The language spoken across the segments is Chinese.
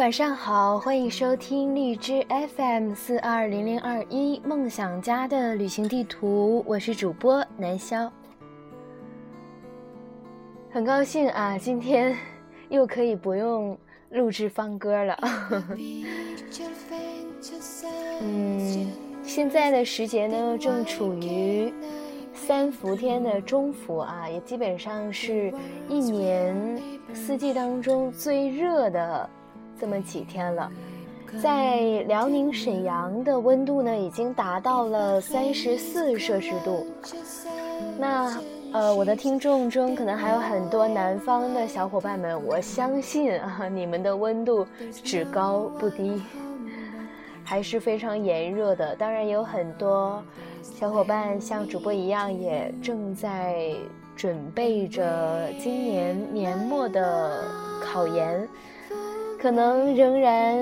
晚上好，欢迎收听荔枝 FM 四二零零二一梦想家的旅行地图，我是主播南潇。很高兴啊，今天又可以不用录制放歌了。嗯，现在的时节呢，正处于三伏天的中伏啊，也基本上是一年四季当中最热的。这么几天了，在辽宁沈阳的温度呢，已经达到了三十四摄氏度。那呃，我的听众中可能还有很多南方的小伙伴们，我相信啊，你们的温度只高不低，还是非常炎热的。当然，有很多小伙伴像主播一样，也正在准备着今年年末的考研。可能仍然，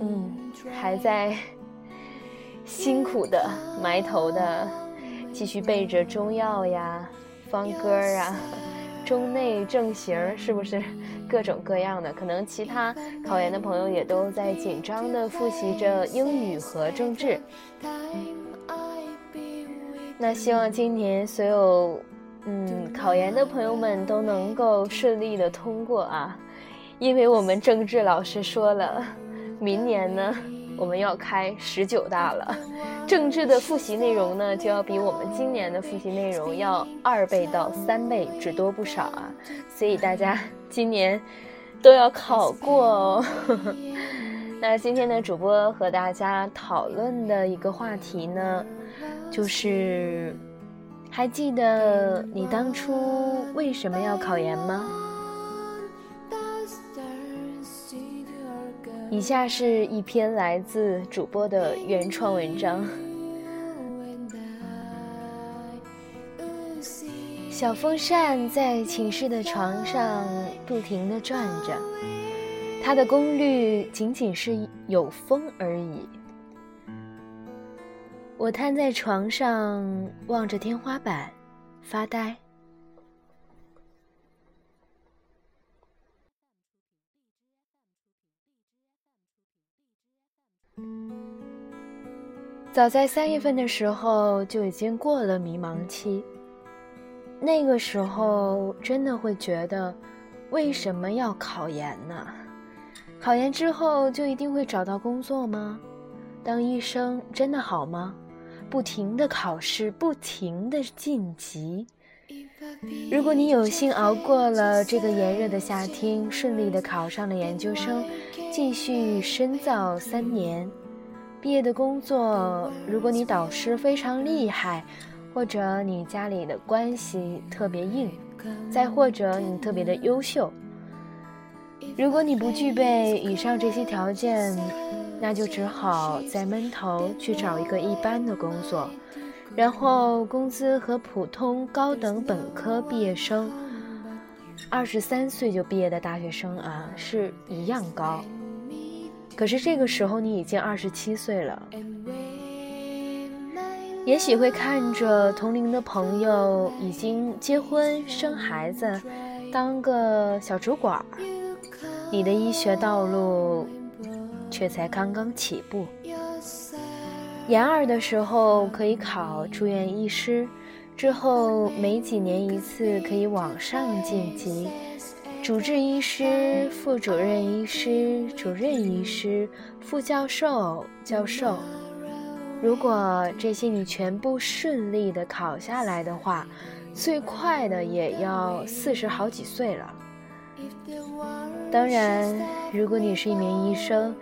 嗯，还在辛苦的埋头的，继续背着中药呀、方歌啊、中内正形，是不是各种各样的？可能其他考研的朋友也都在紧张的复习着英语和政治。那希望今年所有嗯考研的朋友们都能够顺利的通过啊。因为我们政治老师说了，明年呢，我们要开十九大了，政治的复习内容呢，就要比我们今年的复习内容要二倍到三倍，只多不少啊！所以大家今年都要考过哦。那今天的主播和大家讨论的一个话题呢，就是还记得你当初为什么要考研吗？以下是一篇来自主播的原创文章。小风扇在寝室的床上不停地转着，它的功率仅仅是有风而已。我瘫在床上，望着天花板，发呆。早在三月份的时候就已经过了迷茫期。那个时候真的会觉得，为什么要考研呢？考研之后就一定会找到工作吗？当医生真的好吗？不停的考试，不停的晋级。如果你有幸熬过了这个炎热的夏天，顺利的考上了研究生，继续深造三年。毕业的工作，如果你导师非常厉害，或者你家里的关系特别硬，再或者你特别的优秀，如果你不具备以上这些条件，那就只好再闷头去找一个一般的工作，然后工资和普通高等本科毕业生，二十三岁就毕业的大学生啊是一样高。可是这个时候你已经二十七岁了，也许会看着同龄的朋友已经结婚生孩子，当个小主管儿，你的医学道路却才刚刚起步。研二的时候可以考住院医师，之后每几年一次可以往上晋级。主治医师、副主任医师、主任医师、副教授、教授，如果这些你全部顺利的考下来的话，最快的也要四十好几岁了。当然，如果你是一名医生，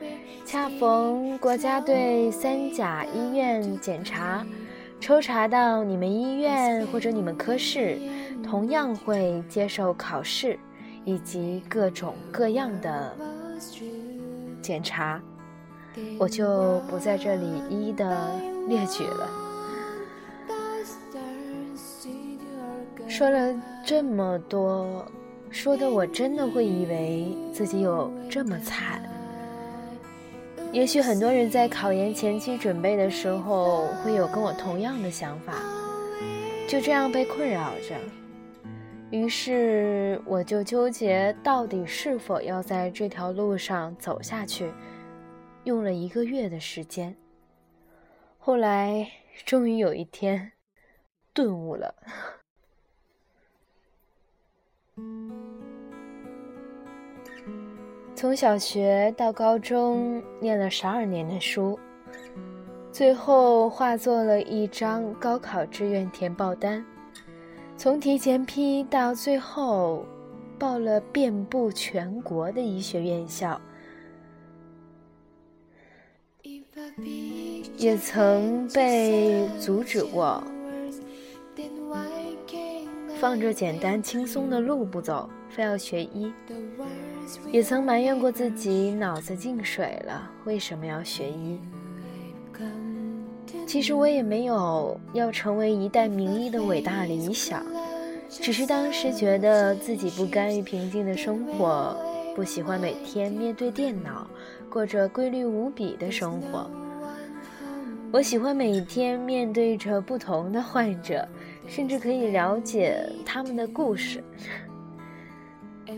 恰逢国家队三甲医院检查，抽查到你们医院或者你们科室，同样会接受考试。以及各种各样的检查，我就不在这里一一的列举了。说了这么多，说的我真的会以为自己有这么惨。也许很多人在考研前期准备的时候，会有跟我同样的想法，就这样被困扰着。于是我就纠结到底是否要在这条路上走下去，用了一个月的时间。后来终于有一天顿悟了。从小学到高中，念了十二年的书，最后化作了一张高考志愿填报单。从提前批到最后，报了遍布全国的医学院校，也曾被阻止过，放着简单轻松的路不走，非要学医；也曾埋怨过自己脑子进水了，为什么要学医？其实我也没有要成为一代名医的伟大理想，只是当时觉得自己不甘于平静的生活，不喜欢每天面对电脑，过着规律无比的生活。我喜欢每天面对着不同的患者，甚至可以了解他们的故事。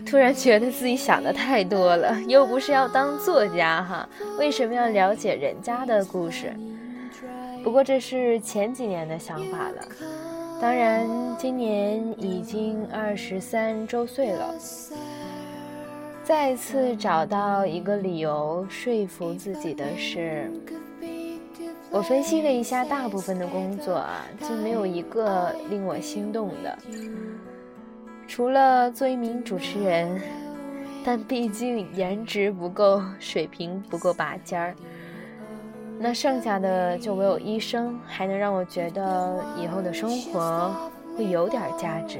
突然觉得自己想的太多了，又不是要当作家哈，为什么要了解人家的故事？不过这是前几年的想法了，当然今年已经二十三周岁了。再次找到一个理由说服自己的是，我分析了一下大部分的工作啊，就没有一个令我心动的，除了做一名主持人，但毕竟颜值不够，水平不够拔尖儿。那剩下的就唯有医生，还能让我觉得以后的生活会有点价值，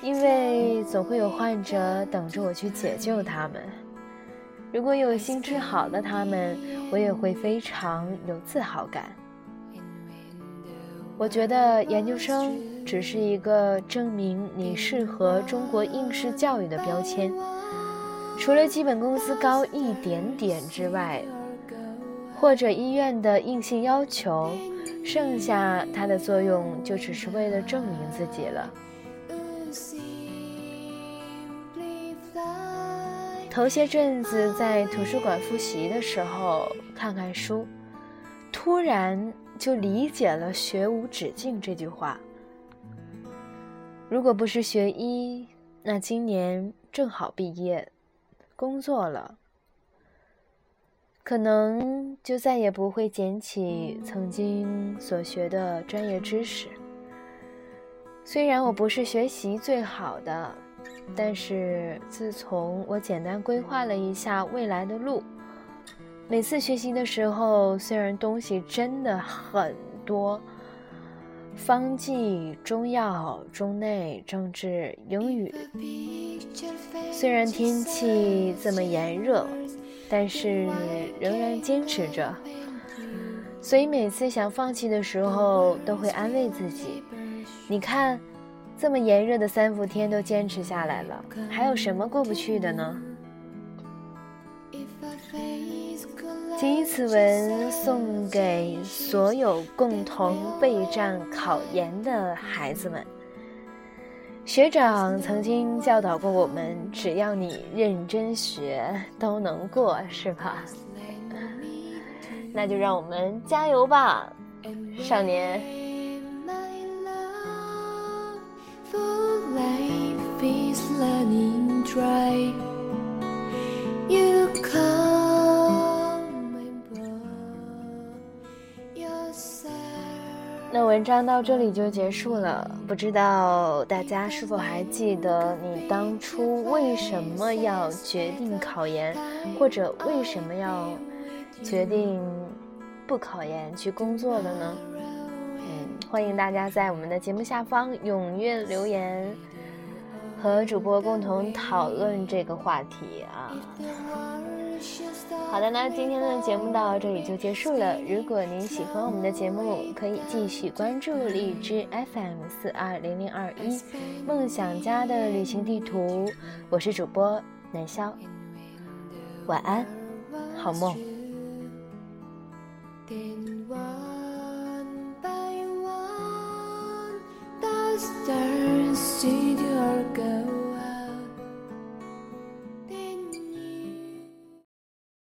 因为总会有患者等着我去解救他们。如果有心治好了他们，我也会非常有自豪感。我觉得研究生只是一个证明你适合中国应试教育的标签，除了基本工资高一点点之外。或者医院的硬性要求，剩下它的作用就只是为了证明自己了。头些阵子在图书馆复习的时候，看看书，突然就理解了“学无止境”这句话。如果不是学医，那今年正好毕业，工作了。可能就再也不会捡起曾经所学的专业知识。虽然我不是学习最好的，但是自从我简单规划了一下未来的路，每次学习的时候，虽然东西真的很多，方剂、中药、中内、政治、英语，虽然天气这么炎热。但是仍然坚持着，所以每次想放弃的时候，都会安慰自己：“你看，这么炎热的三伏天都坚持下来了，还有什么过不去的呢？”仅以此文送给所有共同备战考研的孩子们。学长曾经教导过我们：只要你认真学，都能过，是吧？那就让我们加油吧，少年！那文章到这里就结束了，不知道大家是否还记得你当初为什么要决定考研，或者为什么要决定不考研去工作的呢？嗯，欢迎大家在我们的节目下方踊跃留言，和主播共同讨论这个话题啊。好的，那今天的节目到这里就结束了。如果您喜欢我们的节目，可以继续关注荔枝 FM 四二零零二一梦想家的旅行地图。我是主播南潇，晚安，好梦。